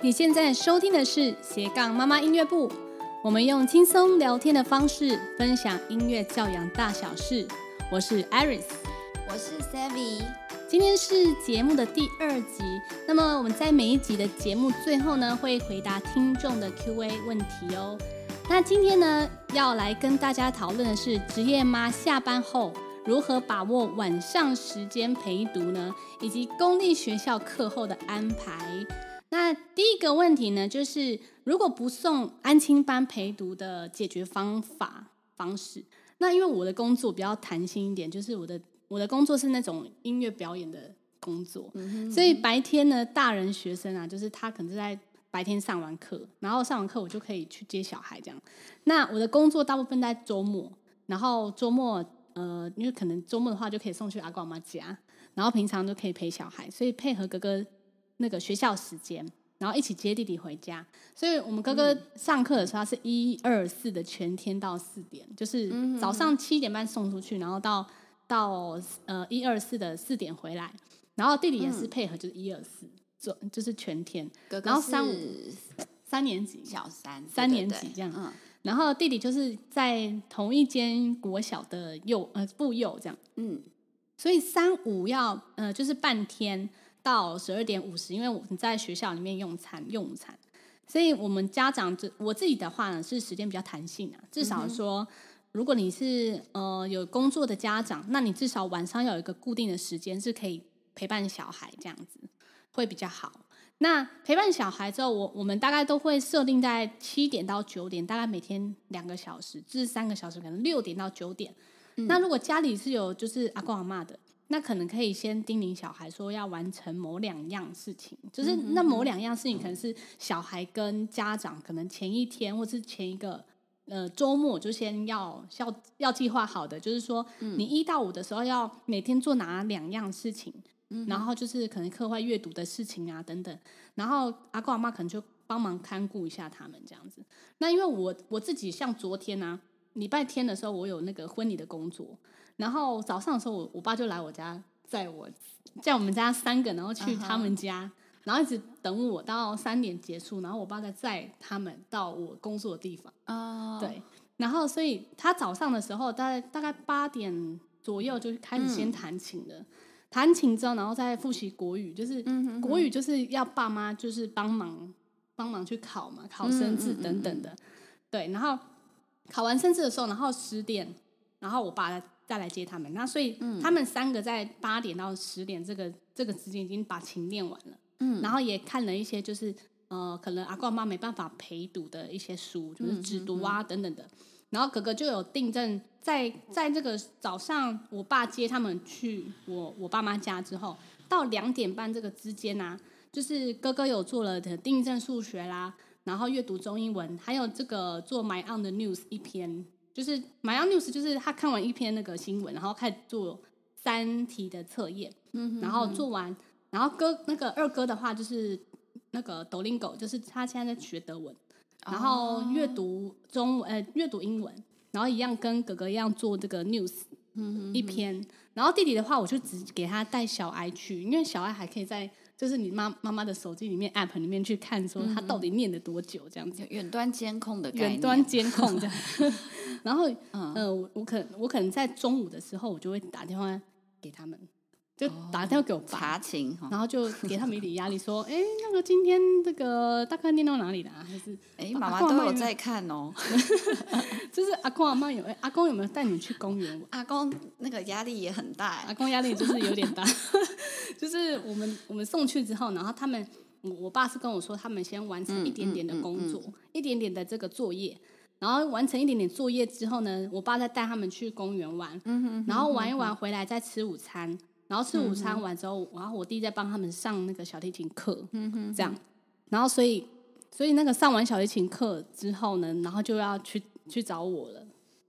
你现在收听的是斜杠妈妈音乐部，我们用轻松聊天的方式分享音乐教养大小事。我是 Iris，我是 Savvy。今天是节目的第二集，那么我们在每一集的节目最后呢，会回答听众的 Q&A 问题哦。那今天呢，要来跟大家讨论的是职业妈下班后如何把握晚上时间陪读呢，以及公立学校课后的安排。那第一个问题呢，就是如果不送安亲班陪读的解决方法方式，那因为我的工作比较弹性一点，就是我的我的工作是那种音乐表演的工作，所以白天呢，大人学生啊，就是他可能是在白天上完课，然后上完课我就可以去接小孩这样。那我的工作大部分在周末，然后周末呃，因为可能周末的话就可以送去阿公阿妈家，然后平常都可以陪小孩，所以配合哥哥。那个学校时间，然后一起接弟弟回家，所以我们哥哥上课的时候，他是一二四的全天到四点，就是早上七点半送出去，然后到到呃一二四的四点回来，然后弟弟也是配合，就是一二四，做就是全天，哥。哥然后三五三年级，小三三年级这样，嗯，然后弟弟就是在同一间国小的幼呃部幼这样，嗯，所以三五要呃就是半天。到十二点五十，因为我们在学校里面用餐用午餐，所以我们家长这我自己的话呢是时间比较弹性啊。至少说，如果你是呃有工作的家长，那你至少晚上要有一个固定的时间是可以陪伴小孩，这样子会比较好。那陪伴小孩之后，我我们大概都会设定在七点到九点，大概每天两个小时至三个小时，可能六点到九点。嗯。那如果家里是有就是阿公阿妈的。那可能可以先叮咛小孩说要完成某两样事情，就是那某两样事情可能是小孩跟家长可能前一天或是前一个呃周末就先要要要计划好的，就是说你一到五的时候要每天做哪两样事情，然后就是可能课外阅读的事情啊等等，然后阿公阿妈可能就帮忙看顾一下他们这样子。那因为我我自己像昨天啊，礼拜天的时候我有那个婚礼的工作。然后早上的时候，我我爸就来我家载我，在我们家三个，然后去他们家，uh huh. 然后一直等我到三点结束，然后我爸再载他们到我工作的地方。哦，uh. 对，然后所以他早上的时候，大概大概八点左右就开始先弹琴了，弹、嗯、琴之后，然后再复习国语，就是国语就是要爸妈就是帮忙帮忙去考嘛，考生字等等的。嗯嗯嗯嗯对，然后考完生字的时候，然后十点，然后我爸。再来接他们，那所以他们三个在八点到十点这个这个时间已经把琴练完了，嗯，然后也看了一些就是呃可能阿公阿妈没办法陪读的一些书，就是只读啊等等的，然后哥哥就有订正在在这个早上我爸接他们去我我爸妈家之后，到两点半这个之间啊，就是哥哥有做了的订正数学啦，然后阅读中英文，还有这个做 My On the News 一篇。就是 MyOnNews，就是他看完一篇那个新闻，然后开始做三题的测验，嗯、哼哼然后做完，然后哥那个二哥的话就是那个 Duolingo，就是他现在在学德文，然后阅读中呃阅读英文，然后一样跟哥哥一样做这个 news，一篇，然后弟弟的话我就只给他带小爱去，因为小爱还可以在。就是你妈妈妈的手机里面 app 里面去看，说他到底念了多久这样子，远端监控的远端监控这样。然后，嗯、呃，我可我可能在中午的时候，我就会打电话给他们。就打电话给我爸查情，然后就给他们一点压力，说：“哎，那个今天这个大概念到哪里了？还是哎，妈妈都有在看哦。就是阿公阿妈有，阿公有没有带你们去公园？阿公那个压力也很大，阿公压力就是有点大。就是我们我们送去之后，然后他们我我爸是跟我说，他们先完成一点点的工作，一点点的这个作业，然后完成一点点作业之后呢，我爸再带他们去公园玩，然后玩一玩回来再吃午餐。”然后吃午餐完之后，嗯、然后我弟在帮他们上那个小提琴课，嗯、哼这样。然后所以，所以那个上完小提琴课之后呢，然后就要去去找我了。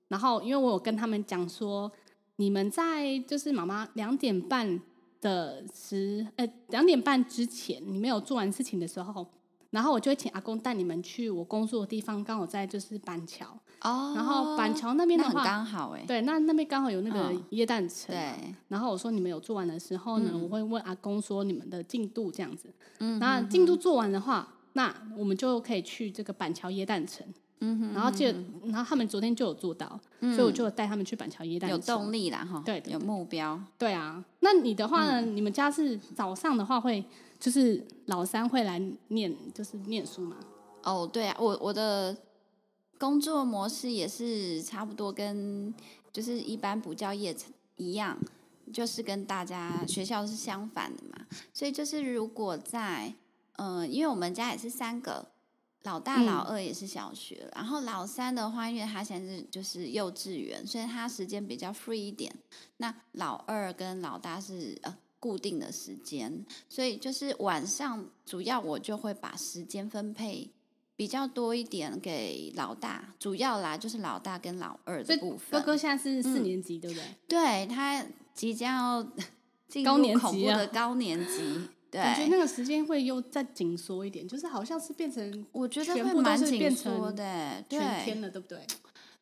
然后因为我有跟他们讲说，你们在就是妈妈两点半的时，呃，两点半之前，你没有做完事情的时候。然后我就会请阿公带你们去我工作的地方，刚好在就是板桥哦。然后板桥那边的话，刚好哎，对，那那边刚好有那个椰蛋城。对。然后我说你们有做完的时候呢，我会问阿公说你们的进度这样子。嗯。那进度做完的话，那我们就可以去这个板桥椰蛋城。嗯哼，然后就，然后他们昨天就有做到，嗯、所以我就带他们去板桥椰蛋城。有动力啦，哈，对，有目标。对啊，那你的话呢？嗯、你们家是早上的话会，就是老三会来念，就是念书吗？哦，对啊，我我的工作模式也是差不多，跟就是一般补教业一样，就是跟大家学校是相反的嘛。所以就是如果在，嗯、呃，因为我们家也是三个。老大、老二也是小学，嗯、然后老三的话，因为他现在是就是幼稚园，所以他时间比较 free 一点。那老二跟老大是呃固定的时间，所以就是晚上主要我就会把时间分配比较多一点给老大，主要啦就是老大跟老二的部分。哥哥现在是四年级，嗯、对不对？对，他即将要 进入恐怖的高年级。对，我觉得那个时间会又再紧缩一点，就是好像是变成，我觉得会蛮紧缩的，全天了，对不对？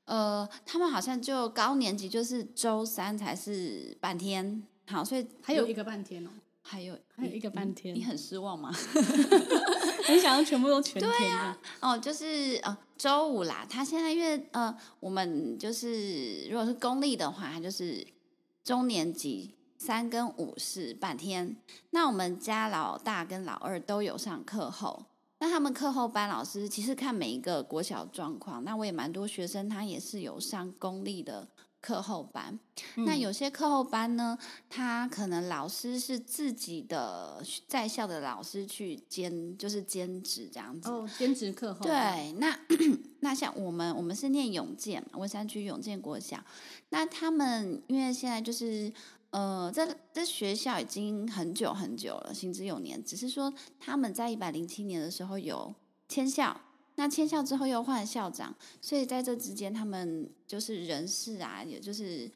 呃，他们好像就高年级就是周三才是半天，好，所以还有一个半天哦，还有还有一个半天，你很失望吗？很想要全部都全天。对啊，哦，就是呃周五啦，他现在因为呃我们就是如果是公立的话，就是中年级。三跟五是半天，那我们家老大跟老二都有上课后，那他们课后班老师其实看每一个国小状况，那我也蛮多学生他也是有上公立的课后班，嗯、那有些课后班呢，他可能老师是自己的在校的老师去兼，就是兼职这样子哦，兼职课后对，那 那像我们我们是念永健文山区永健国小，那他们因为现在就是。呃，这这学校已经很久很久了，行之有年。只是说他们在一百零七年的时候有迁校，那迁校之后又换校长，所以在这之间他们就是人事啊，也就是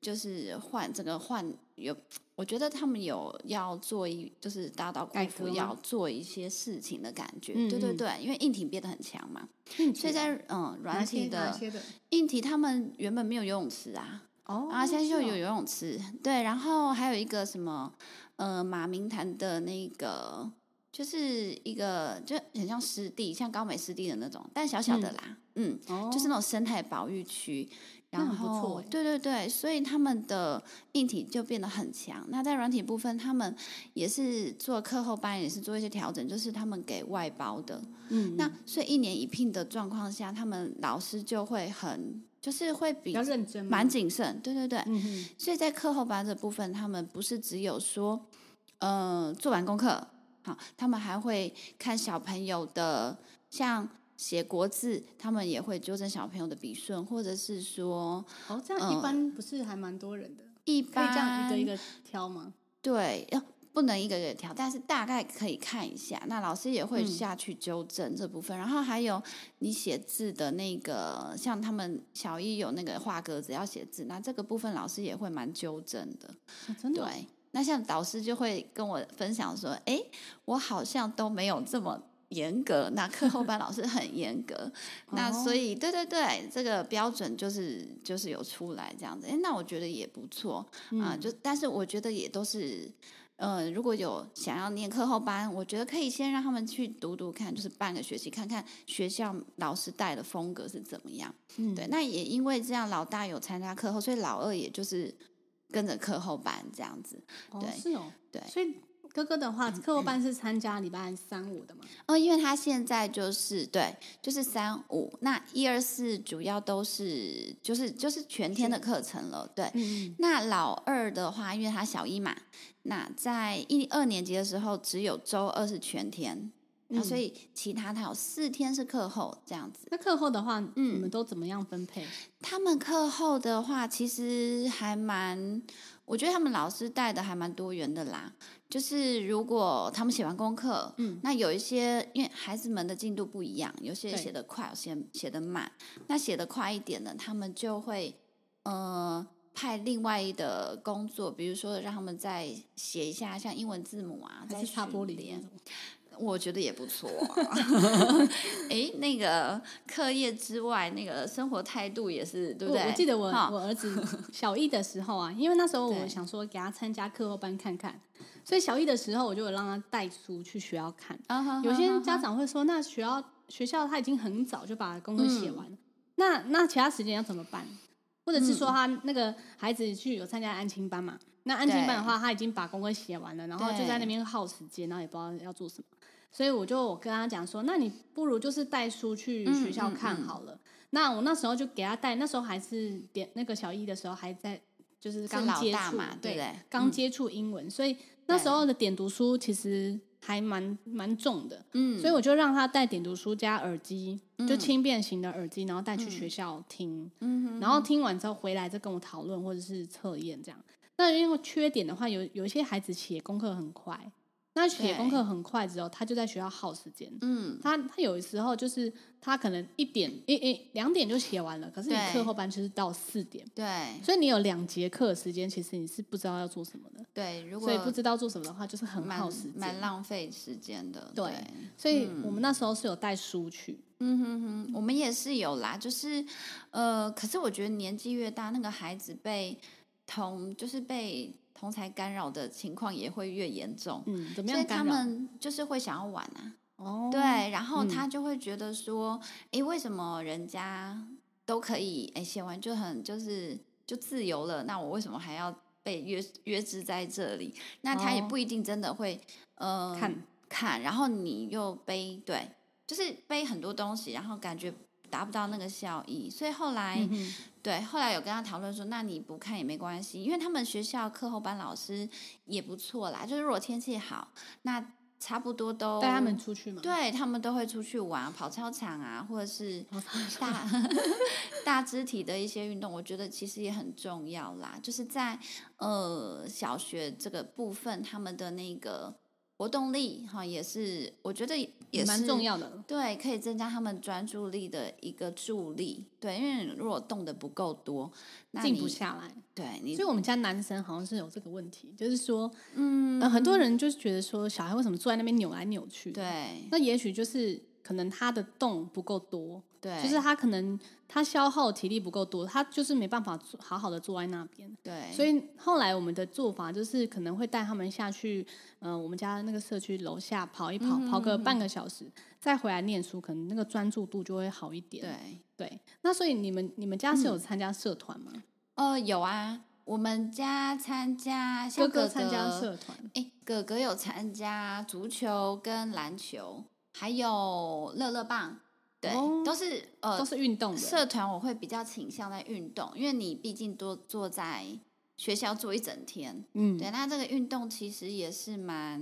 就是换这个换有，我觉得他们有要做一就是大刀阔斧要做一些事情的感觉。对对对，因为硬体变得很强嘛，嗯、所以在嗯软体的，的硬体，他们原本没有游泳池啊。哦，然后现在就有游泳池，哦、对，然后还有一个什么，呃，马明潭的那个，就是一个就很像湿地，像高美湿地的那种，但小小的啦，嗯，嗯哦、就是那种生态保育区，然后对对对，所以他们的硬体就变得很强。那在软体部分，他们也是做课后班，也是做一些调整，就是他们给外包的，嗯，那所以一年一聘的状况下，他们老师就会很。就是会比较认真，蛮谨慎，对对对。嗯、哼所以在课后班这部分，他们不是只有说，呃，做完功课，好，他们还会看小朋友的，像写国字，他们也会纠正小朋友的笔顺，或者是说，哦，这样一般不是还蛮多人的，一般这样一个一个挑吗？对，要。不能一个个挑，但是大概可以看一下。那老师也会下去纠正这部分，嗯、然后还有你写字的那个，像他们小一有那个画格子要写字，那这个部分老师也会蛮纠正的。哦、真的？对。那像导师就会跟我分享说：“哎，我好像都没有这么严格。”那课后班老师很严格。哦、那所以，对对对，这个标准就是就是有出来这样子。哎，那我觉得也不错啊。就但是我觉得也都是。呃，如果有想要念课后班，我觉得可以先让他们去读读看，就是半个学期，看看学校老师带的风格是怎么样。嗯，对。那也因为这样，老大有参加课后，所以老二也就是跟着课后班这样子。哦，对，是哦，对。所以哥哥的话，课后班是参加礼拜三五的吗？哦，因为他现在就是对，就是三五，那一二四主要都是就是就是全天的课程了。对，嗯，那老二的话，因为他小一嘛。那在一二年级的时候，只有周二是全天，嗯、所以其他他有四天是课后这样子。那课后的话，嗯，你们都怎么样分配？他们课后的话，其实还蛮，我觉得他们老师带的还蛮多元的啦。就是如果他们写完功课，嗯，那有一些因为孩子们的进度不一样，有些写的快，有些写的慢。那写的快一点的，他们就会呃。派另外的工作，比如说让他们再写一下像英文字母啊，再擦玻璃点，我觉得也不错、啊。哎，那个课业之外，那个生活态度也是，对不对？我，我记得我我儿子小一的时候啊，因为那时候我想说给他参加课后班看看，所以小一的时候，我就有让他带书去学校看。Uh -huh, 有些家长会说，那学校学校他已经很早就把功课写完，嗯、那那其他时间要怎么办？或者是说他那个孩子去有参加安亲班嘛？那安亲班的话，他已经把功课写完了，然后就在那边耗时间，然后也不知道要做什么。所以我就我跟他讲说，那你不如就是带书去学校看好了。嗯嗯嗯那我那时候就给他带，那时候还是点那个小一的时候还在，就是刚接触嘛，对不对？刚接触英文，嗯，所以那时候的点读书其实还蛮蛮重的，嗯，所以我就让他带点读书加耳机，嗯，就轻便型的耳机，然后带去学校听，嗯，然后听完之后回来再跟我讨论或者是测验这样。那因为缺点的话，有有一些孩子写功课很快。那写功课很快之后，他就在学校耗时间。嗯，他他有的时候就是他可能一点一一两点就写完了，可是你课后班就是到四点。对，所以你有两节课的时间，其实你是不知道要做什么的。对，如果所以不知道做什么的话，就是很耗时间，蛮浪费时间的。对，所以我们那时候是有带书去。嗯哼哼，我们也是有啦，就是呃，可是我觉得年纪越大，那个孩子被同就是被。同才干扰的情况也会越严重，嗯，怎么样？所以他们就是会想要玩啊，哦，对，然后他就会觉得说，哎、嗯，为什么人家都可以，哎，写完就很就是就自由了，那我为什么还要被约约制在这里？那他也不一定真的会，哦、呃，看看，然后你又背，对，就是背很多东西，然后感觉。达不到那个效益，所以后来、嗯、对后来有跟他讨论说，那你不看也没关系，因为他们学校课后班老师也不错啦。就是如果天气好，那差不多都带他们出去嘛。对，他们都会出去玩，跑操场啊，或者是大 大肢体的一些运动，我觉得其实也很重要啦。就是在呃小学这个部分，他们的那个。活动力哈也是，我觉得也是蛮重要的。对，可以增加他们专注力的一个助力。对，因为如果动的不够多，静不下来。对，你所以我们家男生好像是有这个问题，就是说，嗯，呃、很多人就是觉得说，小孩为什么坐在那边扭来扭去？对，那也许就是。可能他的动不够多，对，就是他可能他消耗体力不够多，他就是没办法好好的坐在那边，对。所以后来我们的做法就是可能会带他们下去，嗯、呃，我们家那个社区楼下跑一跑，嗯，跑个半个小时，再回来念书，可能那个专注度就会好一点。对对。那所以你们你们家是有参加社团吗？嗯？呃，有啊，我们家参加哥哥参加社团，哎，哥哥有参加足球跟篮球。还有乐乐棒，对，哦、都是呃，都是运动的社团。我会比较倾向在运动，因为你毕竟多坐在学校坐一整天，嗯，对。那这个运动其实也是蛮，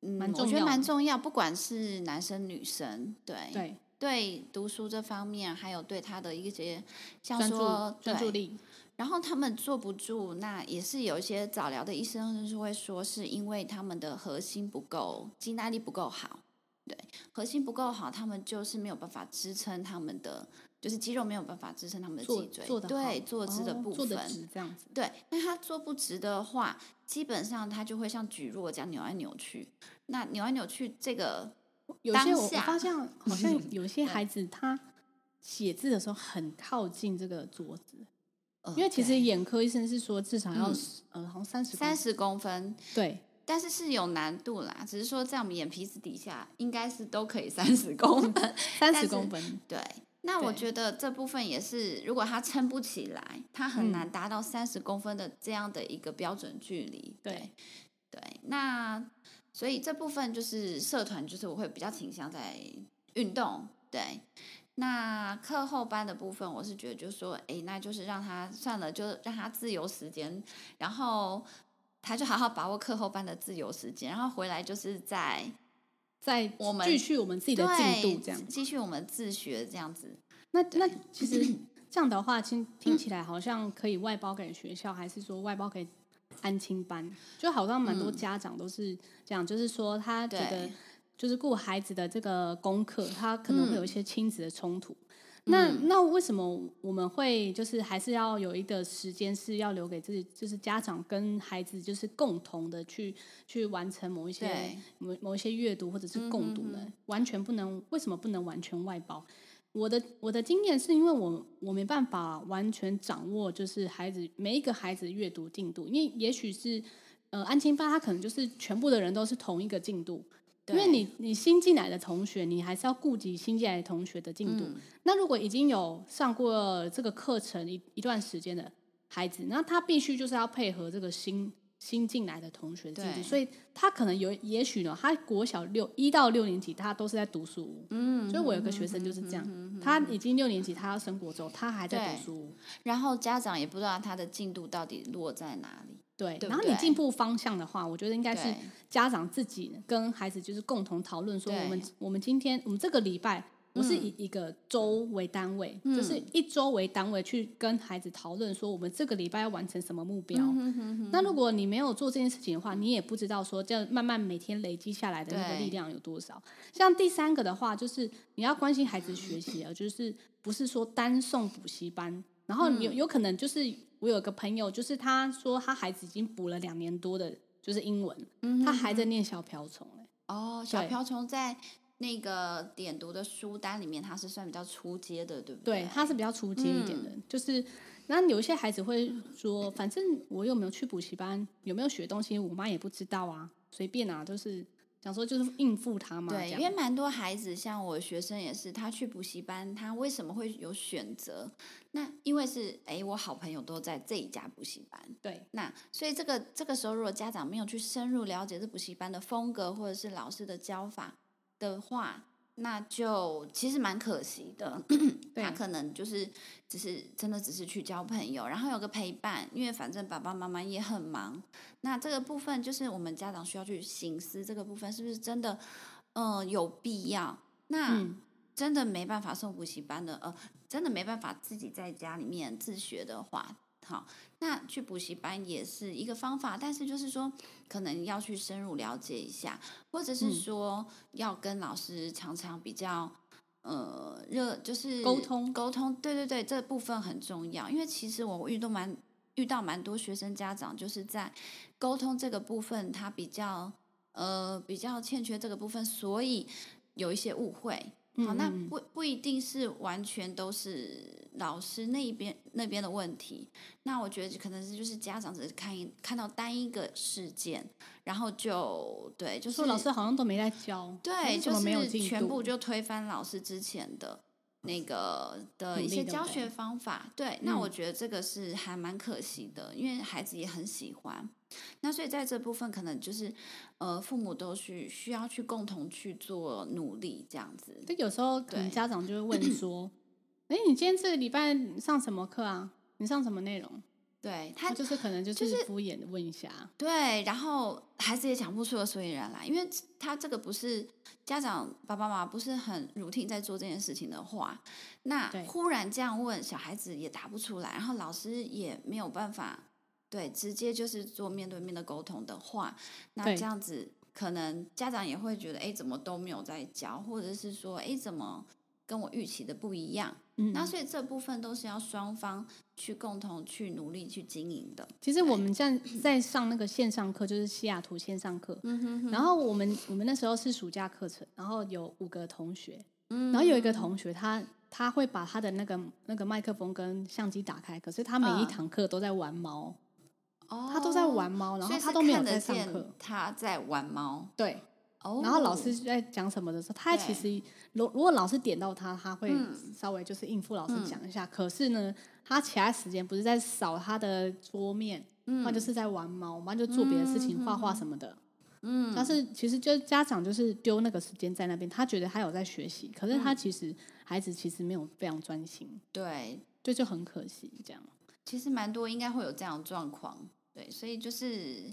嗯，蛮重要，我觉得蛮重要。不管是男生女生，对对对，读书这方面，还有对他的一些像说专注力。然后他们坐不住，那也是有一些早疗的医生就是会说，是因为他们的核心不够，肌耐力不够好。对，核心不够好，他们就是没有办法支撑他们的，就是肌肉没有办法支撑他们的脊椎，对坐姿的部分，这样子。对，那他坐不直的话，基本上他就会像举弱这样扭来扭去。那扭来扭去，这个有些我发现 好像有些孩子他写字的时候很靠近这个桌子，呃、因为其实眼科医生是说至少要、嗯、呃好像三十三十公分，对。但是是有难度啦，只是说在我们眼皮子底下，应该是都可以三十公分，三十公分。对，那我觉得这部分也是，如果他撑不起来，他很难达到三十公分的这样的一个标准距离。对，对，对，那所以这部分就是社团，就是我会比较倾向在运动。对，那课后班的部分，我是觉得就是说，哎，那就是让他算了，就让他自由时间，然后。他就好好把握课后班的自由时间，然后回来就是在在我们继续我们自己的进度，这样继续我们自学这样子。那那其实 这样的话，听听起来好像可以外包给学校，还是说外包给安亲班？就好像蛮多家长都是这样，就是说他觉得就是顾孩子的这个功课，他可能会有一些亲子的冲突。那那为什么我们会就是还是要有一个时间是要留给自己，就是家长跟孩子就是共同的去去完成某一些某某一些阅读或者是共读呢？完全不能，为什么不能完全外包？我的我的经验是因为我我没办法完全掌握就是孩子每一个孩子阅读进度，因为也许是呃，安亲班他可能就是全部的人都是同一个进度，因为你你新进来的同学，你还是要顾及新进来的同学的进度。嗯、那如果已经有上过这个课程一一段时间的孩子，那他必须就是要配合这个新新进来的同学的进度，所以他可能有也许呢，他国小六一到六年级他都是在读书屋。嗯，所以我有个学生就是这样，嗯、他已经六年级，他要升国中，他还在读书屋，然后家长也不知道他的进度到底落在哪里。对，然后你进步方向的话，我觉得应该是家长自己跟孩子就是共同讨论，说我们我们今天我们这个礼拜，不是以一个周为单位，嗯、就是一周为单位去跟孩子讨论说我们这个礼拜要完成什么目标。嗯、哼哼哼，那如果你没有做这件事情的话，你也不知道说这样慢慢每天累积下来的那个力量有多少。像第三个的话，就是你要关心孩子学习啊，就是不是说单送补习班，然后有有可能就是。我有个朋友，就是他说他孩子已经补了两年多的，就是英文，嗯、他还在念小瓢虫哦，小瓢虫在那个点读的书单里面，他是算比较初阶的，对不对？对，他是比较初阶一点的。嗯、就是，那有一些孩子会说，反正我有没有去补习班，有没有学东西，我妈也不知道啊，随便啊，就是。想说就是应付他嘛，对，因为蛮多孩子，像我学生也是，他去补习班，他为什么会有选择？那因为是哎，我好朋友都在这一家补习班，对，那所以这个这个时候，如果家长没有去深入了解这补习班的风格或者是老师的教法的话。那就其实蛮可惜的，他可能就是只是真的只是去交朋友，然后有个陪伴，因为反正爸爸妈妈也很忙。那这个部分就是我们家长需要去省思，这个部分是不是真的，呃，有必要？那真的没办法送补习班的，呃，真的没办法自己在家里面自学的话。好，那去补习班也是一个方法，但是就是说，可能要去深入了解一下，或者是说要跟老师常常比较呃热，就是沟通沟通。对对对，这部分很重要，因为其实我遇到蛮遇到蛮多学生家长，就是在沟通这个部分，他比较呃比较欠缺这个部分，所以有一些误会。好，那不不一定是完全都是老师那一边那边的问题。那我觉得可能是就是家长只是看一看到单一个事件，然后就对，就是说老师好像都没在教，对，就是全部就推翻老师之前的那个的一些教学方法。对，那我觉得这个是还蛮可惜的，因为孩子也很喜欢。那所以在这部分，可能就是，呃，父母都去需要去共同去做努力，这样子。就有时候可能家长就会 问说：“哎，你今天这个礼拜上什么课啊？你上什么内容？”对他就是可能就是敷衍的问一下。对，然后孩子也讲不出个所以然来，因为他这个不是家长爸爸妈妈不是很 routine 在做这件事情的话，那忽然这样问，小孩子也答不出来，然后老师也没有办法。对，直接就是做面对面的沟通的话，那这样子可能家长也会觉得，哎，怎么都没有在教，或者是说，哎，怎么跟我预期的不一样？嗯，那所以这部分都是要双方去共同去努力去经营的。其实我们在在上那个线上课，就是西雅图线上课，嗯哼哼，然后我们我们那时候是暑假课程，然后有五个同学，嗯，然后有一个同学他他会把他的那个那个麦克风跟相机打开，可是他每一堂课都在玩猫。哦，他都在玩猫，然后他都没有在上课。他在玩猫，对。然后老师在讲什么的时候，他其实如如果老师点到他，他会稍微就是应付老师讲一下。可是呢，他其他时间不是在扫他的桌面，他就是在玩猫，他就做别的事情，画画什么的。嗯。但是其实就家长就是丢那个时间在那边，他觉得他有在学习，可是他其实孩子其实没有非常专心。对，这就很可惜这样。其实蛮多应该会有这样的状况。对，所以就是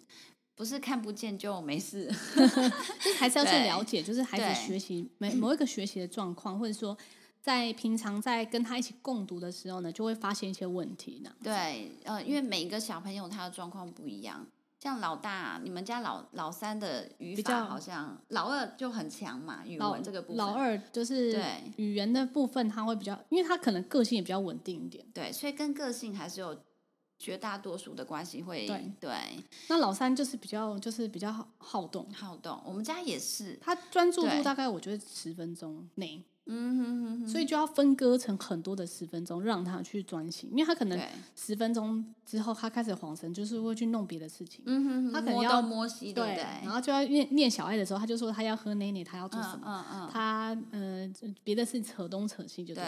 不是看不见就没事，就还是要去了解，就是孩子学习每某一个学习的状况，或者说在平常在跟他一起共读的时候呢，就会发现一些问题呢。对，呃，因为每一个小朋友他的状况不一样，像老大，你们家老老三的语法好像老二就很强嘛，语文这个部分，老二就是对。语言的部分他会比较，因为他可能个性也比较稳定一点，对，所以跟个性还是有。绝大多数的关系会对，对。那老三就是比较就是比较好好动，好动。我们家也是，他专注度大概我觉得十分钟内，嗯哼哼哼，所以就要分割成很多的十分钟，让他去专心，因为他可能十分钟之后他开始恍神，就是会去弄别的事情，嗯哼哼，他可能要摸，摸西，对，对，然后就要念念小爱的时候，他就说他要喝奶奶，他要做什么，嗯嗯，他呃别的事扯东扯西就对，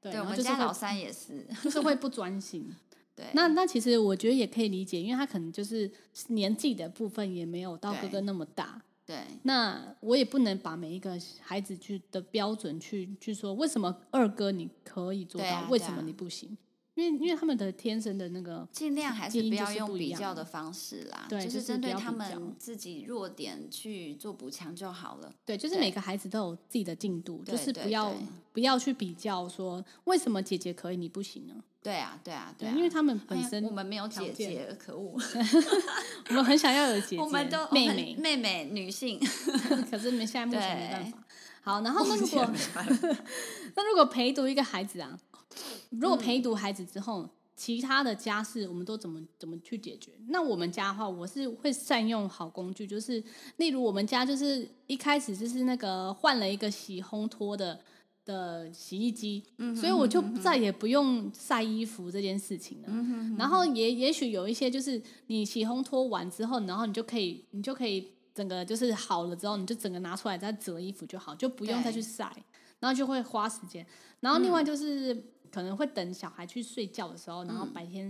对，对，我们家老三也是，就是会不专心。对，那那其实我觉得也可以理解，因为他可能就是年纪的部分也没有到哥哥那么大。对，那我也不能把每一个孩子去的标准去去说，为什么二哥你可以做到，啊、为什么你不行？因为因为他们的天生的那个，尽量还是不要用比较的方式啦，对，就是针对他们自己弱点去做补强就好了。对，就是每个孩子都有自己的进度，就是不要不要去比较说为什么姐姐可以你不行呢？对啊，对啊，对啊，因为他们本身、哎、我们没有姐姐，可恶！我们很想要有姐 姐，我们都妹妹妹妹女性，可是你们现在目前没办法。好，然后那如果那如果陪读一个孩子啊，如果陪读孩子之后，嗯、其他的家事我们都怎么怎么去解决？那我们家的话，我是会善用好工具，就是例如我们家就是一开始就是那个换了一个洗烘拖的。的洗衣机，所以我就再也不用晒衣服这件事情了。然后也也许有一些，就是你洗烘拖完之后，然后你就可以，你就可以整个就是好了之后，你就整个拿出来再折衣服就好，就不用再去晒，然后就会花时间。然后另外就是、嗯、可能会等小孩去睡觉的时候，然后白天，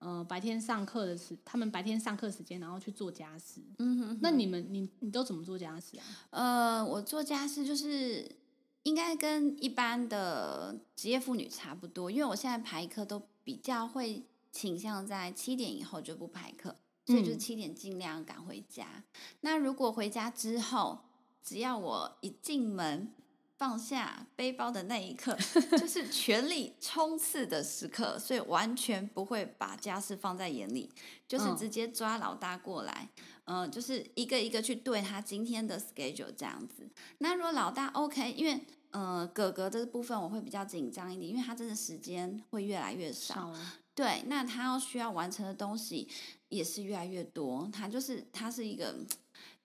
嗯、呃，白天上课的时，他们白天上课时间，然后去做家事。嗯哼哼，那你们你你都怎么做家事啊？呃，我做家事就是。应该跟一般的职业妇女差不多，因为我现在排课都比较会倾向在七点以后就不排课，所以就七点尽量赶回家。嗯、那如果回家之后，只要我一进门放下背包的那一刻，就是全力冲刺的时刻，所以完全不会把家事放在眼里，就是直接抓老大过来。嗯就是一个一个去对他今天的 schedule 这样子。那如果老大 OK，因为呃哥哥这部分我会比较紧张一点，因为他真的时间会越来越少。少对，那他要需要完成的东西也是越来越多。他就是他是一个，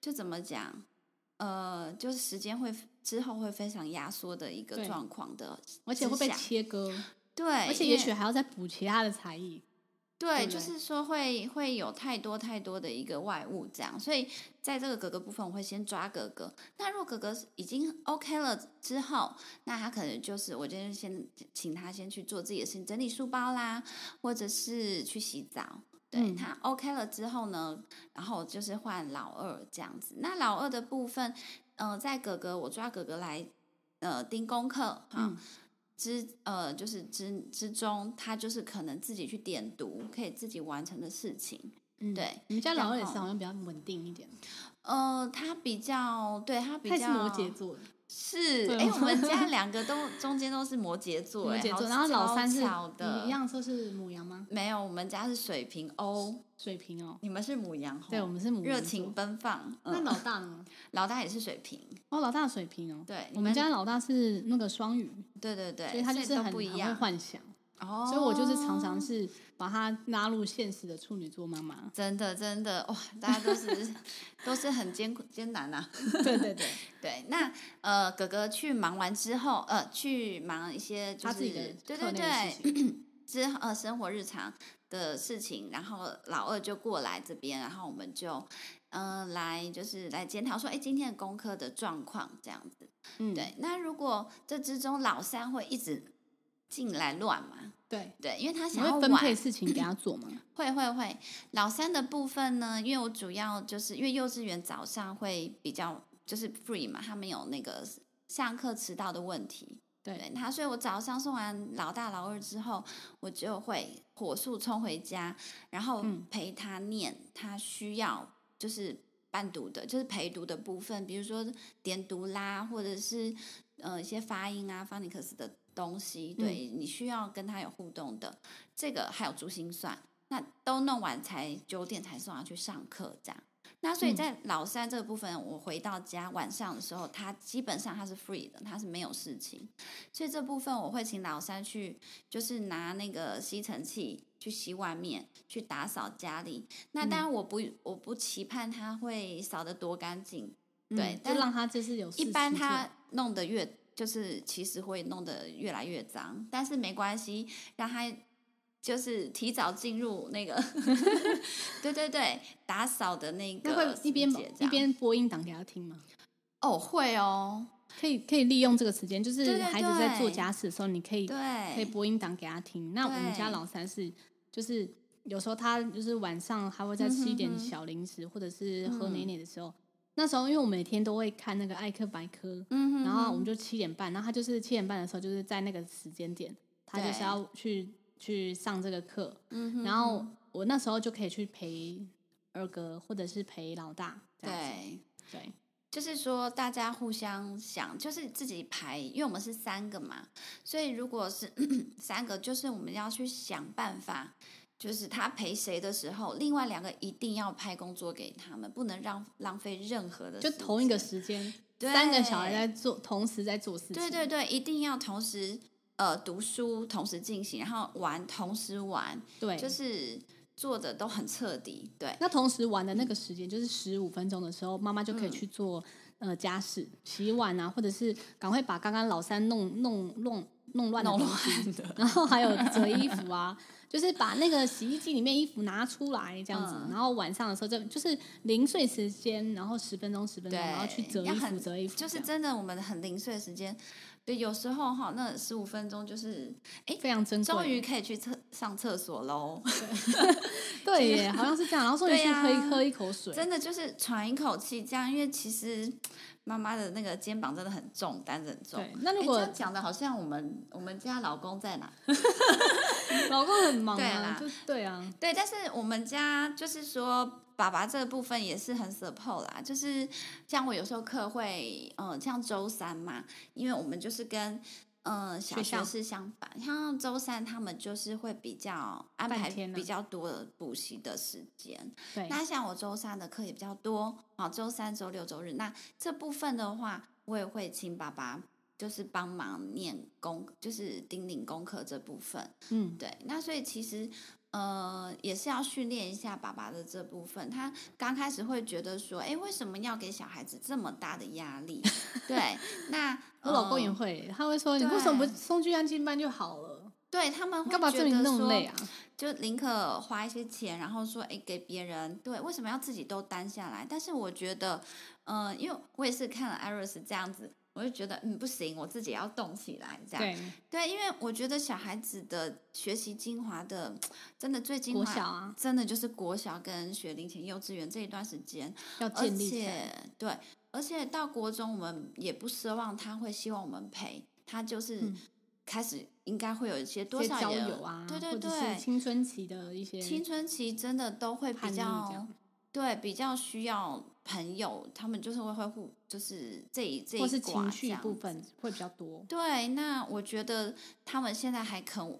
就怎么讲？呃，就是时间会之后会非常压缩的一个状况的，而且会被切割。对，而且也许还要再补其他的才艺。对，就是说会会有太多太多的一个外物这样，所以在这个格格部分，我会先抓格格。那如果哥哥已经 OK 了之后，那他可能就是我就先请他先去做自己的事情，整理书包啦，或者是去洗澡。对、嗯、他 OK 了之后呢，然后就是换老二这样子。那老二的部分，呃，在哥哥我抓哥哥来呃盯功课啊。嗯之呃，就是之之中，他就是可能自己去点读，可以自己完成的事情。嗯，对，你们家老二也是好像比较稳定一点。呃，他比较，对他比较他是摩羯座的。是，哎，我们家 两个都中间都是摩羯座，摩羯座，然后老三是的，一样说是母羊吗？没有，我们家是水瓶哦，水瓶哦，你们是母羊，对，我们是母羊，热情奔放。那老大呢？老大也是水瓶哦，老大水瓶哦，对，我们家老大是那个双鱼，对对对，所以他就是很不一样，会幻想。哦，所以我就是常常是把他拉入现实的处女座妈妈，真的真的哇，大家都是 都是很艰苦艰难呐、啊。对对对 对，那呃哥哥去忙完之后，呃去忙一些就是他自己的对对对之呃生活日常的事情，然后老二就过来这边，然后我们就嗯、呃、来就是来检讨说，哎今天的功课的状况这样子。嗯，对，那如果这之中老三会一直。进来乱嘛？对对，因为他想要分配事情给他做嘛。会会会。老三的部分呢，因为我主要就是因为幼稚园早上会比较就是 free 嘛，他们有那个上课迟到的问题。对，对他，所以我早上送完老大老二之后，我就会火速冲回家，然后陪他念他需要就是伴读的，就是陪读的部分，比如说点读啦，或者是呃一些发音啊、方尼克斯的。东西对，你需要跟他有互动的，嗯、这个还有珠心算，那都弄完才九点才送他去上课这样。那所以在老三这个部分，我回到家晚上的时候，他基本上他是 free 的，他是没有事情。所以这部分我会请老三去，就是拿那个吸尘器去吸外面，去打扫家里。那当然我不我不期盼他会扫得多干净，对，但让他就是有。一般他弄得越就是其实会弄得越来越脏，但是没关系，让他。就是提早进入那个，对对对，打扫的那个。一边一边播音档给他听吗？哦，会哦，可以可以利用这个时间，就是孩子在做家事的时候，你可以对可以播音档给他听。那我们家老三是，就是有时候他就是晚上还会再吃一点小零食，或者是喝奶奶的时候，那时候因为我每天都会看那个艾克百科，嗯哼，然后我们就七点半，然后他就是七点半的时候，就是在那个时间点，他就是要去。去上这个课，嗯、哼哼然后我那时候就可以去陪二哥，或者是陪老大。对对，就是说大家互相想，就是自己排，因为我们是三个嘛，所以如果是 三个，就是我们要去想办法，就是他陪谁的时候，另外两个一定要派工作给他们，不能让浪费任何的，就同一个时间，对三个小孩在做，同时在做事情。对对对，一定要同时。呃，读书同时进行，然后玩同时玩，对，就是做的都很彻底。对，那同时玩的那个时间就是十五分钟的时候，妈妈就可以去做、嗯、呃家事，洗碗啊，或者是赶快把刚刚老三弄弄弄弄乱的东西，然后还有折衣服啊，就是把那个洗衣机里面衣服拿出来这样子，嗯、然后晚上的时候就就是零碎时间，然后十分钟十分钟，然后去折衣服折衣服，就是真的我们很零碎的时间。对，有时候哈，那十五分钟就是哎，非常珍贵，终于可以去厕上厕所喽。对，对耶，好像是这样。然后说你去喝一喝一口水，真的就是喘一口气，这样。因为其实妈妈的那个肩膀真的很重，担子很重。对，那如果讲的好像我们我们家老公在哪？老公很忙啊，对啦就对啊，对。但是我们家就是说。爸爸这个部分也是很 support 啦，就是像我有时候课会，嗯、呃，像周三嘛，因为我们就是跟嗯、呃、小学是相反，像周三他们就是会比较安排比较多的补习的时间。对，那像我周三的课也比较多，好，周三、周六、周日，那这部分的话，我也会请爸爸就是帮忙念功，就是叮咛功课这部分。嗯，对，那所以其实。呃，也是要训练一下爸爸的这部分。他刚开始会觉得说，哎，为什么要给小孩子这么大的压力？对，那 我老公也会，他会说，你为什么不送去安静班就好了？对，他们会干嘛这么累啊？就宁可花一些钱，然后说，哎，给别人。对，为什么要自己都担下来？但是我觉得，嗯、呃，因为我也是看了 Iris 这样子。我就觉得嗯不行，我自己要动起来，这样对，对，因为我觉得小孩子的学习精华的，真的最精华，啊、真的就是国小跟学龄前幼稚园这一段时间要建立，而且对，而且到国中我们也不奢望他会希望我们陪他，就是开始应该会有一些多少交友啊，对对对，青春期的一些青春期真的都会比较。对，比较需要朋友，他们就是会会互，就是这一这一或是情绪部分会比较多。对，那我觉得他们现在还肯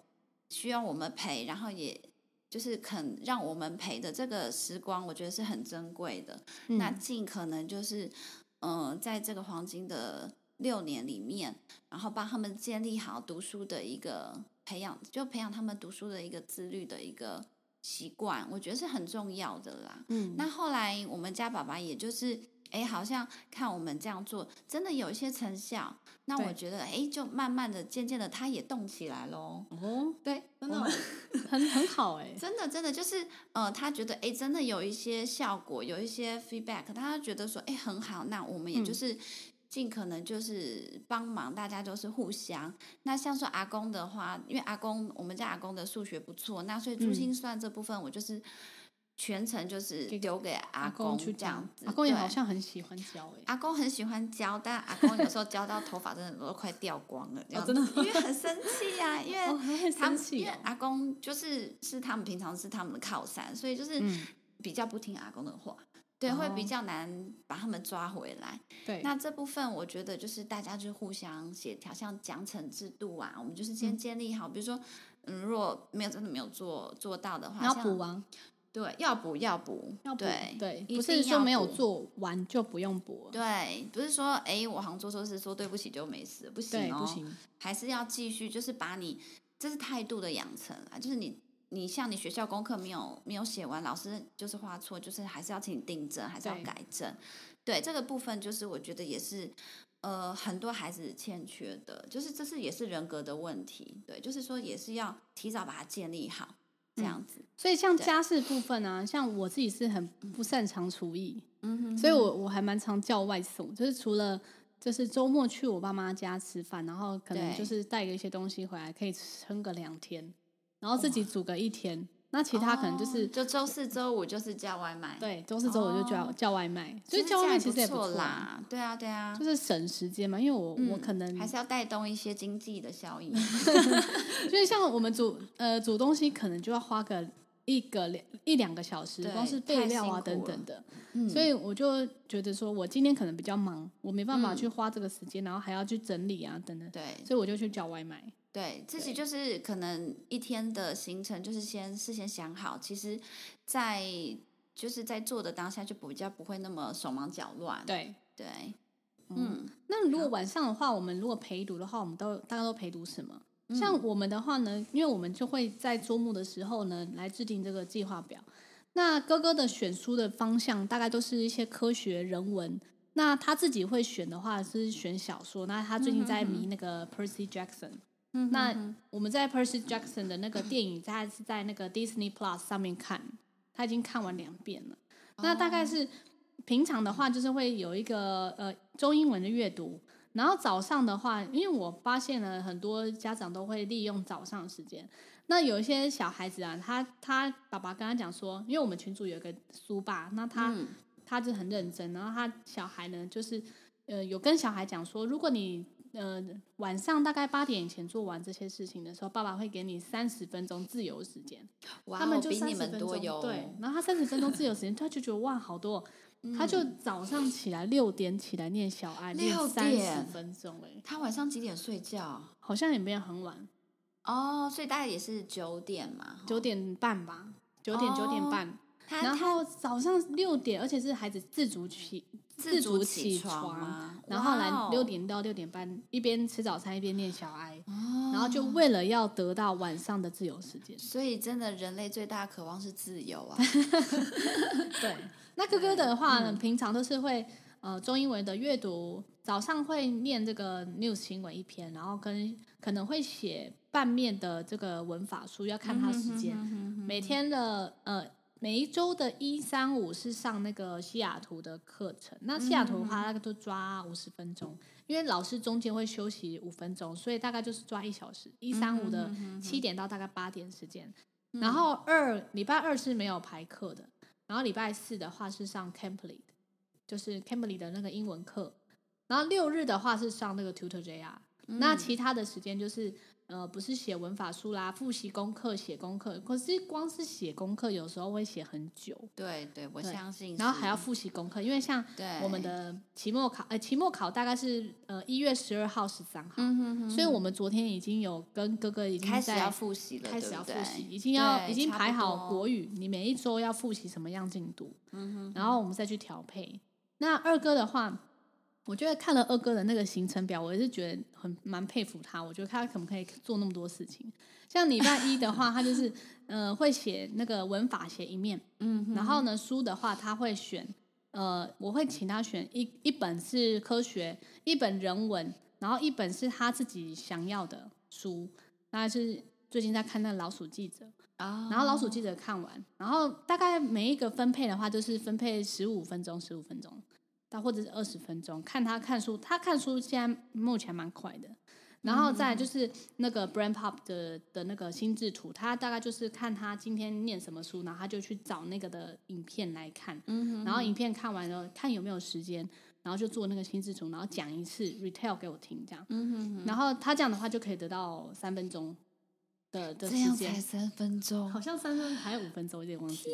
需要我们陪，然后也就是肯让我们陪的这个时光，我觉得是很珍贵的。嗯、那尽可能就是，嗯、呃，在这个黄金的六年里面，然后帮他们建立好读书的一个培养，就培养他们读书的一个自律的一个。习惯，我觉得是很重要的啦。嗯，那后来我们家爸爸也就是，哎，好像看我们这样做，真的有一些成效。那我觉得，哎，就慢慢的、渐渐的，他也动起来喽。哦，对，真的很很好哎，真的真的就是，呃，他觉得，哎，真的有一些效果，有一些 feedback，他觉得说，哎，很好。那我们也就是。嗯尽可能就是帮忙，大家就是互相。那像说阿公的话，因为阿公我们家阿公的数学不错，那所以珠心算这部分我就是全程就是留给阿公去这样子。阿公也好像很喜欢教哎，阿公很喜欢教，但阿公有时候教到头发真的都快掉光了，这样子，真的，因为很生气呀，因为他们因为阿公就是是他们平常是他们的靠山，所以就是比较不听阿公的话。对，会比较难把他们抓回来。对，那这部分我觉得就是大家就互相协调，像奖惩制度啊，我们就是先建立好。嗯、比如说，嗯，如果没有真的没有做做到的话，要补完。对，要补要补，要补对对，不是说没有做完就不用补。对，不是说哎，我好像做错事，说对不起就没事，不行哦，不行，还是要继续，就是把你这是态度的养成啊，就是你你像你学校功课没有没有写完，老师就是画错，就是还是要请你订正，还是要改正。对，对这个部分，就是我觉得也是呃很多孩子欠缺的，就是这是也是人格的问题。对，就是说也是要提早把它建立好。这样子，嗯、所以像家事部分啊，像我自己是很不擅长厨艺，嗯哼，所以我我还蛮常叫外送，就是除了就是周末去我爸妈家吃饭，然后可能就是带个一些东西回来，可以撑个两天，然后自己煮个一天。那其他可能就是、哦、就周四周五就是叫外卖，对，周四周五就叫、哦、叫外卖，所以叫外卖其实也不错啦，对啊对啊，就是省时间嘛，因为我、嗯、我可能还是要带动一些经济的效益 就是像我们煮呃煮东西可能就要花个一个两一两个小时，光是备料啊等等的，嗯、所以我就觉得说我今天可能比较忙，我没办法去花这个时间，嗯、然后还要去整理啊等等，对，所以我就去叫外卖。对，自己就是可能一天的行程，就是先事先想好。其实，在就是在做的当下，就比较不会那么手忙脚乱。对对，嗯。那如果晚上的话，我们如果陪读的话，我们都大家都陪读什么？像我们的话呢，因为我们就会在周末的时候呢，来制定这个计划表。那哥哥的选书的方向大概都是一些科学人文。那他自己会选的话是选小说。那他最近在迷那个 Percy Jackson。那我们在 Percy Jackson 的那个电影，他是在那个 Disney Plus 上面看，他已经看完两遍了。那大概是平常的话，就是会有一个呃中英文的阅读，然后早上的话，因为我发现了很多家长都会利用早上的时间。那有一些小孩子啊，他他爸爸跟他讲说，因为我们群主有个书爸，那他他就很认真，然后他小孩呢，就是呃有跟小孩讲说，如果你呃，晚上大概八点以前做完这些事情的时候，爸爸会给你三十分钟自由时间。哇，他们就比你们多哟。对，然后他三十分钟自由时间，他就觉得哇，好多。嗯、他就早上起来六点起来念小爱，念三十分钟。哎，他晚上几点睡觉？好像也没有很晚。哦，所以大概也是九点嘛，九点半吧，九点九点半。哦、然后早上六点，而且是孩子自主起。自主起床，然后来六点到六点半，一边吃早餐一边念小哀，然后就为了要得到晚上的自由时间。所以，真的人类最大的渴望是自由啊！对，那哥哥的话呢，平常都是会呃中英文的阅读，早上会念这个 news 新闻一篇，然后跟可能会写半面的这个文法书，要看他时间。每天的呃。每一周的一三五是上那个西雅图的课程，那西雅图的话，那个都抓五十分钟，因为老师中间会休息五分钟，所以大概就是抓一小时。一三五的七点到大概八点时间，然后二礼拜二是没有排课的，然后礼拜四的话是上 Camply，就是 Cambly 的那个英文课，然后六日的话是上那个 Tutor JR，那其他的时间就是。呃，不是写文法书啦，复习功课、写功课。可是光是写功课，有时候会写很久。对对，我相信。然后还要复习功课，因为像我们的期末考，呃，期末考大概是呃一月十二号、十三号。嗯哼哼。所以我们昨天已经有跟哥哥已经开始要复习了，开始要复习，已经要已经排好国语，你每一周要复习什么样进度？嗯哼。然后我们再去调配。那二哥的话。我觉得看了二哥的那个行程表，我也是觉得很蛮佩服他。我觉得他可不可以做那么多事情？像礼拜一的话，他就是呃会写那个文法写一面，嗯，然后呢书的话他会选呃我会请他选一一本是科学，一本人文，然后一本是他自己想要的书。那是最近在看那个老鼠记者啊，然后老鼠记者看完，然后大概每一个分配的话就是分配十五分钟，十五分钟。或者是二十分钟，看他看书，他看书现在目前蛮快的。然后再就是那个 Brain Pop 的的那个心智图，他大概就是看他今天念什么书，然后他就去找那个的影片来看。嗯哼，然后影片看完了，看有没有时间，然后就做那个心智图，然后讲一次 retell 给我听，这样。嗯哼，然后他这样的话就可以得到三分钟的的时间。这样才三分钟？好像三分还有五分钟，有点忘记。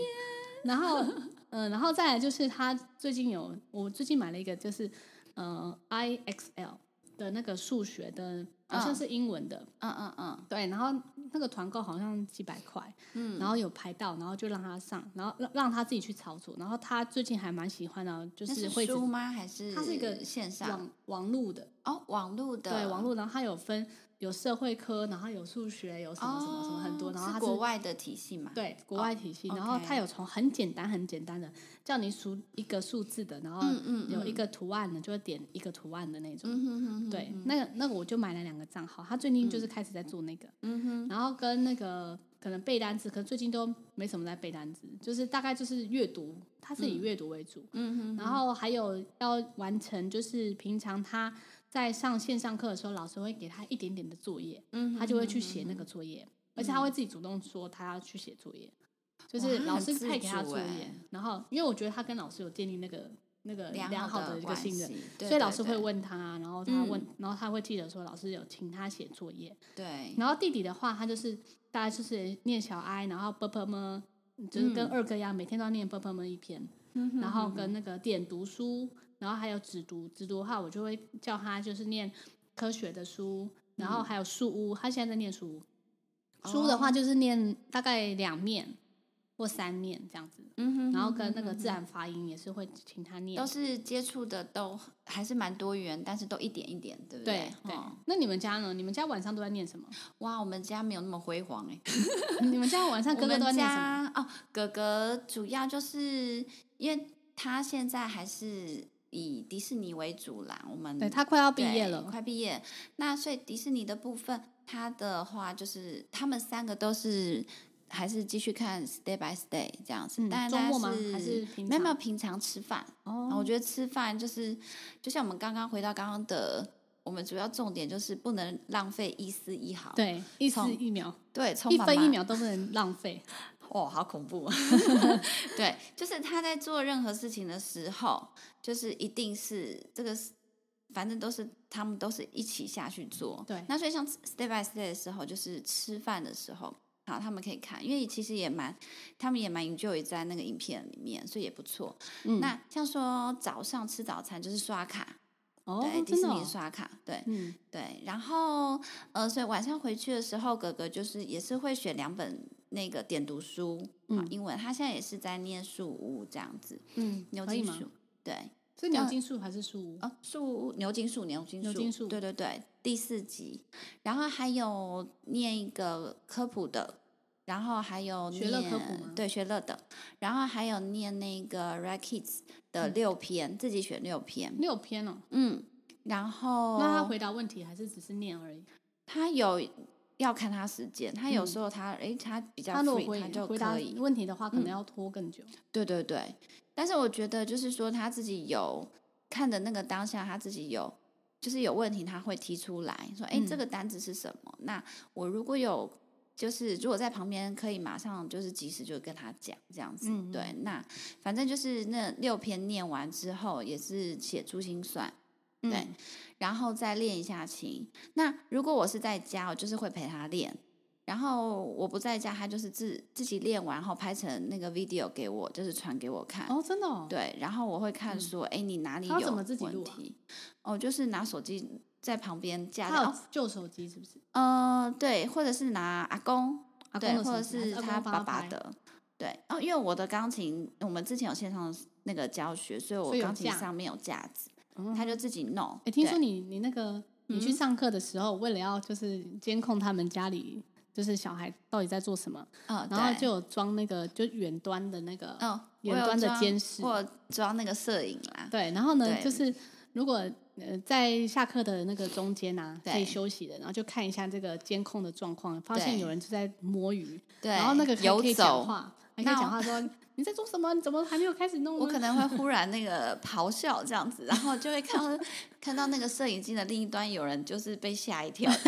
然后，嗯、呃，然后再来就是他最近有，我最近买了一个，就是呃，IXL 的那个数学的，好像是英文的，嗯嗯嗯，对。然后那个团购好像几百块，嗯，然后有排到，然后就让他上，然后让让他自己去操作，然后他最近还蛮喜欢的，就是会书吗？还是他是一个线上网网路的哦，网路的对网路，然后他有分。有社会科，然后有数学，有什么什么什么很多，然后它是国外的体系嘛？对，国外体系。然后它有从很简单很简单的，叫你数一个数字的，然后有一个图案的，就会点一个图案的那种。对，那个那个我就买了两个账号，他最近就是开始在做那个。然后跟那个可能背单词，可能最近都没什么在背单词，就是大概就是阅读，他是以阅读为主。然后还有要完成，就是平常他。在上线上课的时候，老师会给他一点点的作业，嗯、他就会去写那个作业，嗯、而且他会自己主动说他要去写作业，嗯、就是老师派给他作业，然后因为我觉得他跟老师有建立那个那个良好的一个信任，所以老师会问他，然后他问，嗯、然后他会记得说老师有请他写作业，对，然后弟弟的话，他就是大概就是念小哀，然后 ㄅ 么，就是跟二哥一样，嗯、每天都要念 ㄅ 么一篇，然后跟那个点读书。然后还有只读，只读的话，我就会叫他就是念科学的书，然后还有书屋，他现在在念书屋。书的话就是念大概两面或三面这样子。嗯哼。然后跟那个自然发音也是会请他念。都是接触的都还是蛮多元，但是都一点一点，对不对？对。那你们家呢？你们家晚上都在念什么？哇，我们家没有那么辉煌哎。你们家晚上哥哥都在念什么？哦，哥哥主要就是因为他现在还是。以迪士尼为主啦，我们对他快要毕业了，快毕业。那所以迪士尼的部分，他的话就是他们三个都是还是继续看 Stay by Stay 这样子。但是周末吗？还是？没有没有平常吃饭。哦，我觉得吃饭就是就像我们刚刚回到刚刚的，我们主要重点就是不能浪费一丝一毫。对，一丝一秒，对，一分一秒都不能浪费。哦，好恐怖！对，就是他在做任何事情的时候，就是一定是这个，反正都是他们都是一起下去做。对，那所以像 step by step 的时候，就是吃饭的时候，好，他们可以看，因为其实也蛮，他们也蛮 enjoy 在那个影片里面，所以也不错。嗯，那像说早上吃早餐就是刷卡，哦，对，迪士尼刷卡，对，嗯，对，然后呃，所以晚上回去的时候，哥哥就是也是会选两本。那个点读书，嗯，英文，他现在也是在念树屋这样子，嗯，牛津树，对，是牛津树还是树屋？哦，树屋，牛津树，牛津树，牛津树，对对对，第四集，然后还有念一个科普的，然后还有念学乐科普？对，学乐的，然后还有念那个 Red Kids 的六篇，自己选六篇，六篇哦，嗯，然后那他回答问题还是只是念而已？他有。要看他时间，他有时候他哎、嗯，他比较 free，他，他就可以。问题的话，可能要拖更久。嗯、对对对，但是我觉得就是说他自己有看的那个当下，他自己有就是有问题，他会提出来说：“哎，这个单子是什么？”嗯、那我如果有就是如果在旁边，可以马上就是及时就跟他讲这样子。嗯、对，那反正就是那六篇念完之后，也是写珠心算。对，嗯、然后再练一下琴。那如果我是在家，我就是会陪他练。然后我不在家，他就是自自己练完后拍成那个 video 给我，就是传给我看。哦，真的、哦？对，然后我会看说，哎、嗯，你哪里有问题？怎么自己录啊？哦，就是拿手机在旁边架。他有旧手机是不是？呃，对，或者是拿阿公，阿公对，或者是他爸爸的。对，哦，因为我的钢琴，我们之前有线上那个教学，所以我钢琴上面有架子。他就自己弄。哎，听说你你那个你去上课的时候，为了要就是监控他们家里就是小孩到底在做什么，然后就有装那个就远端的那个，远端的监视，或装那个摄影啦。对，然后呢，就是如果呃在下课的那个中间啊，可以休息的，然后就看一下这个监控的状况，发现有人就在摸鱼，对，然后那个可以讲话，还可以讲话说。你在做什么？你怎么还没有开始弄？我可能会忽然那个咆哮这样子，然后就会看到看到那个摄影机的另一端有人就是被吓一跳。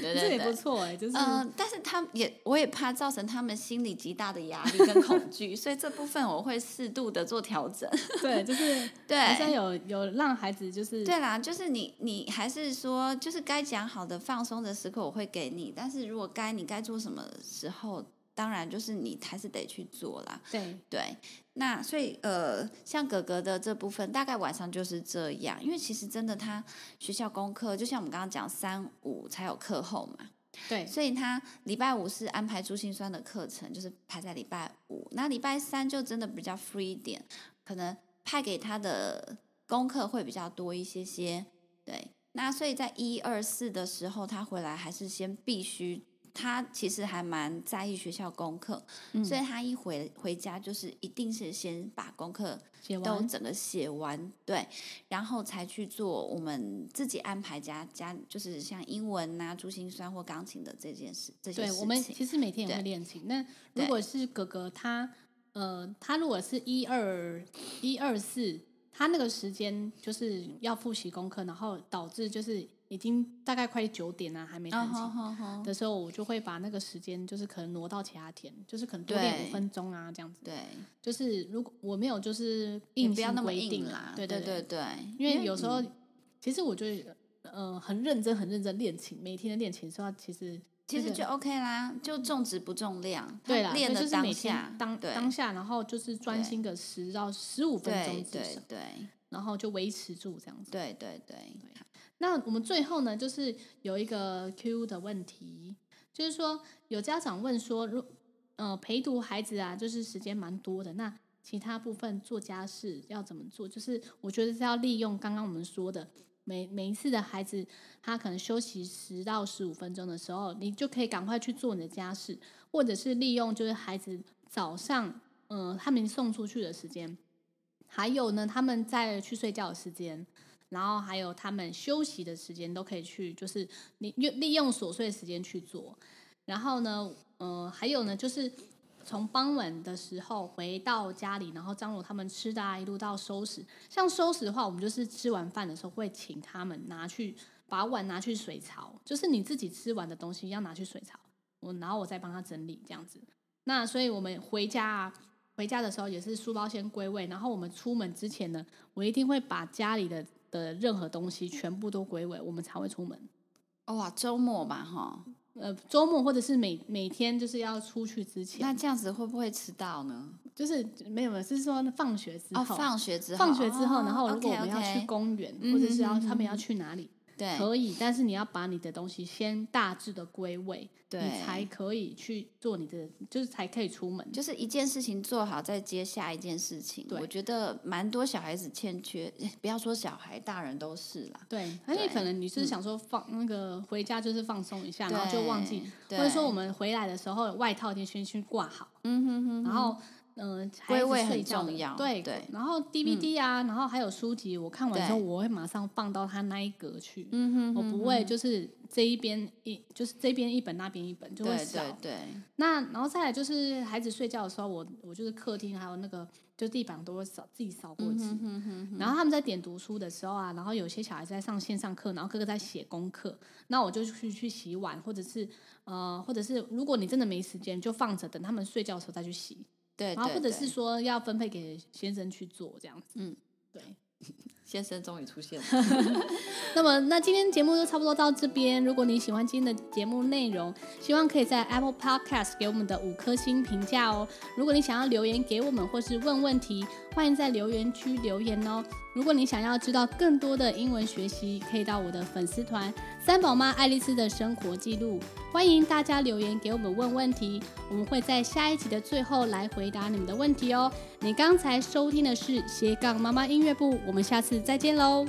对对对，这也不错哎，就是嗯、呃，但是他也我也怕造成他们心理极大的压力跟恐惧，所以这部分我会适度的做调整。对，就是对，好像有有让孩子就是对啦，就是你你还是说就是该讲好的放松的时刻我会给你，但是如果该你该做什么时候。当然，就是你还是得去做啦。对对，那所以呃，像哥哥的这部分，大概晚上就是这样。因为其实真的，他学校功课就像我们刚刚讲，三五才有课后嘛。对，所以他礼拜五是安排珠心酸的课程，就是排在礼拜五。那礼拜三就真的比较 free 一点，可能派给他的功课会比较多一些些。对，那所以在一二四的时候，他回来还是先必须。他其实还蛮在意学校功课，嗯、所以他一回回家就是一定是先把功课都整个写完，完对，然后才去做我们自己安排加加，就是像英文啊、珠心算或钢琴的这件事。这些事情对，我们其实每天也会练琴。那如果是哥哥他呃，他如果是一二一二四，他那个时间就是要复习功课，然后导致就是。已经大概快九点了，还没弹琴。的时候，我就会把那个时间，就是可能挪到其他天，就是可能多练五分钟啊，这样子。对，就是如果我没有就是硬不要那么硬啦，对对对。对，因为有时候其实我觉得，呃，很认真很认真练琴，每天的练琴的时候，其实其实就 OK 啦，就重质不重量，对啦，练的就是每天当当下，然后就是专心个十到十五分钟，对对，然后就维持住这样子，对对对。那我们最后呢，就是有一个 Q 的问题，就是说有家长问说，如呃陪读孩子啊，就是时间蛮多的，那其他部分做家事要怎么做？就是我觉得是要利用刚刚我们说的，每每一次的孩子他可能休息十到十五分钟的时候，你就可以赶快去做你的家事，或者是利用就是孩子早上嗯、呃、他们送出去的时间，还有呢他们在去睡觉的时间。然后还有他们休息的时间都可以去，就是你利利用琐碎的时间去做。然后呢，呃，还有呢，就是从傍晚的时候回到家里，然后张罗他们吃的啊，一路到收拾。像收拾的话，我们就是吃完饭的时候会请他们拿去把碗拿去水槽，就是你自己吃完的东西要拿去水槽，我然后我再帮他整理这样子。那所以我们回家啊，回家的时候也是书包先归位，然后我们出门之前呢，我一定会把家里的。的任何东西全部都归位，我们才会出门。哇，周末吧，哈，呃，周末或者是每每天就是要出去之前，那这样子会不会迟到呢？就是没有没有，是说放学之后，哦、放学之后，放学之后，哦、然后如果我们要去公园，哦、或者是要他们要去哪里？对，可以，但是你要把你的东西先大致的归位，对，你才可以去做你的，就是才可以出门。就是一件事情做好，再接下一件事情。对，我觉得蛮多小孩子欠缺，不要说小孩，大人都是啦。对，因为可能你是想说放那个回家就是放松一下，然后就忘记，或者说我们回来的时候外套先先去挂好，嗯哼哼，然后。嗯，归位很重要。对对，然后 DVD 啊，然后还有书籍，我看完之后，我会马上放到他那一格去。嗯哼，我不会就是这一边一，就是这边一本，那边一本，就会少。对，那然后再来就是孩子睡觉的时候，我我就是客厅还有那个就地板都会扫自己扫过一次。然后他们在点读书的时候啊，然后有些小孩在上线上课，然后哥哥在写功课，那我就去去洗碗，或者是呃，或者是如果你真的没时间，就放着等他们睡觉的时候再去洗。对，然后或者是说要分配给先生去做这样子，嗯，对，先生终于出现了。那么，那今天节目就差不多到这边。如果你喜欢今天的节目内容，希望可以在 Apple Podcast 给我们的五颗星评价哦。如果你想要留言给我们或是问问题，欢迎在留言区留言哦。如果你想要知道更多的英文学习，可以到我的粉丝团三宝妈爱丽丝的生活记录。欢迎大家留言给我们问问题，我们会在下一集的最后来回答你们的问题哦。你刚才收听的是斜杠妈妈音乐部，我们下次再见喽。